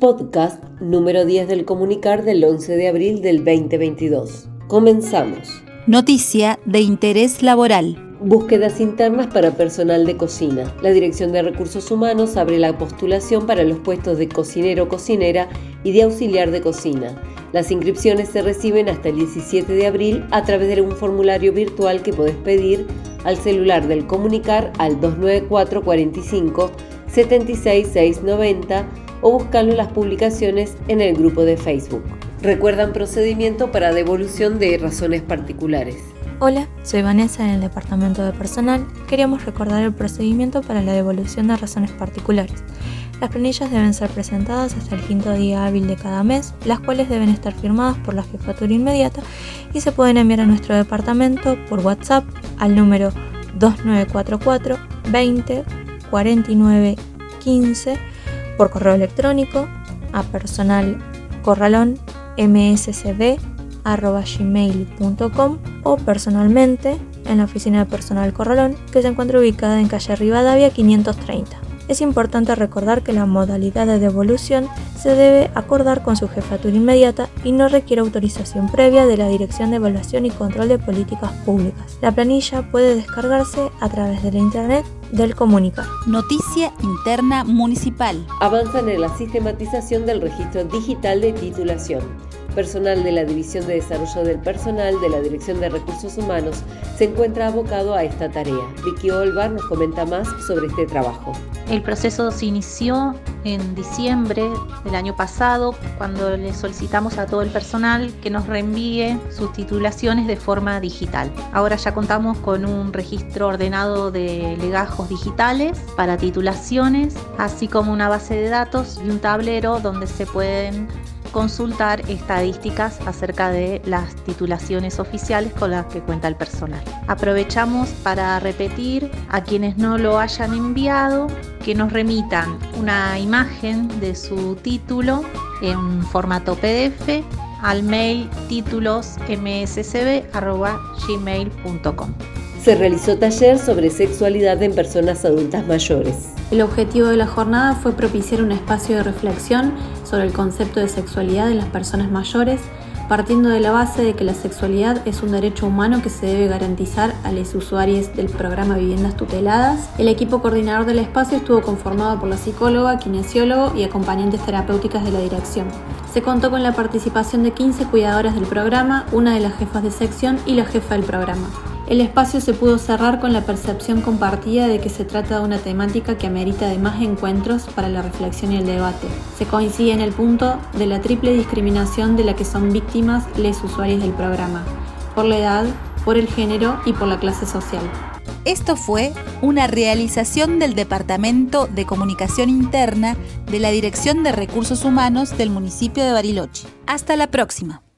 podcast número 10 del comunicar del 11 de abril del 2022. Comenzamos. Noticia de interés laboral. Búsquedas internas para personal de cocina. La Dirección de Recursos Humanos abre la postulación para los puestos de cocinero o cocinera y de auxiliar de cocina. Las inscripciones se reciben hasta el 17 de abril a través de un formulario virtual que podés pedir al celular del comunicar al 294 45 76690 o buscarlo las publicaciones en el grupo de Facebook. Recuerdan procedimiento para devolución de razones particulares. Hola, soy Vanessa en el Departamento de Personal. Queríamos recordar el procedimiento para la devolución de razones particulares. Las planillas deben ser presentadas hasta el quinto día hábil de cada mes, las cuales deben estar firmadas por la jefatura inmediata y se pueden enviar a nuestro departamento por WhatsApp al número 2944 20 49 15 por correo electrónico a personal corralón mscb.gmail.com o personalmente en la oficina de personal Corralón que se encuentra ubicada en calle Rivadavia 530. Es importante recordar que la modalidad de devolución se debe acordar con su jefatura inmediata y no requiere autorización previa de la Dirección de Evaluación y Control de Políticas Públicas. La planilla puede descargarse a través de la internet del comunicar. Noticia interna municipal. Avanzan en la sistematización del registro digital de titulación personal de la División de Desarrollo del Personal de la Dirección de Recursos Humanos se encuentra abocado a esta tarea. Vicky Olvar nos comenta más sobre este trabajo. El proceso se inició en diciembre del año pasado cuando le solicitamos a todo el personal que nos reenvíe sus titulaciones de forma digital. Ahora ya contamos con un registro ordenado de legajos digitales para titulaciones, así como una base de datos y un tablero donde se pueden consultar estadísticas acerca de las titulaciones oficiales con las que cuenta el personal. Aprovechamos para repetir a quienes no lo hayan enviado que nos remitan una imagen de su título en formato PDF al mail titulosmscb.gmail.com. Se realizó taller sobre sexualidad en personas adultas mayores. El objetivo de la jornada fue propiciar un espacio de reflexión sobre el concepto de sexualidad en las personas mayores, partiendo de la base de que la sexualidad es un derecho humano que se debe garantizar a los usuarios del programa Viviendas Tuteladas. El equipo coordinador del espacio estuvo conformado por la psicóloga, kinesiólogo y acompañantes terapéuticas de la dirección. Se contó con la participación de 15 cuidadoras del programa, una de las jefas de sección y la jefa del programa. El espacio se pudo cerrar con la percepción compartida de que se trata de una temática que amerita de más encuentros para la reflexión y el debate. Se coincide en el punto de la triple discriminación de la que son víctimas les usuarios del programa, por la edad, por el género y por la clase social. Esto fue una realización del Departamento de Comunicación Interna de la Dirección de Recursos Humanos del municipio de Bariloche. Hasta la próxima.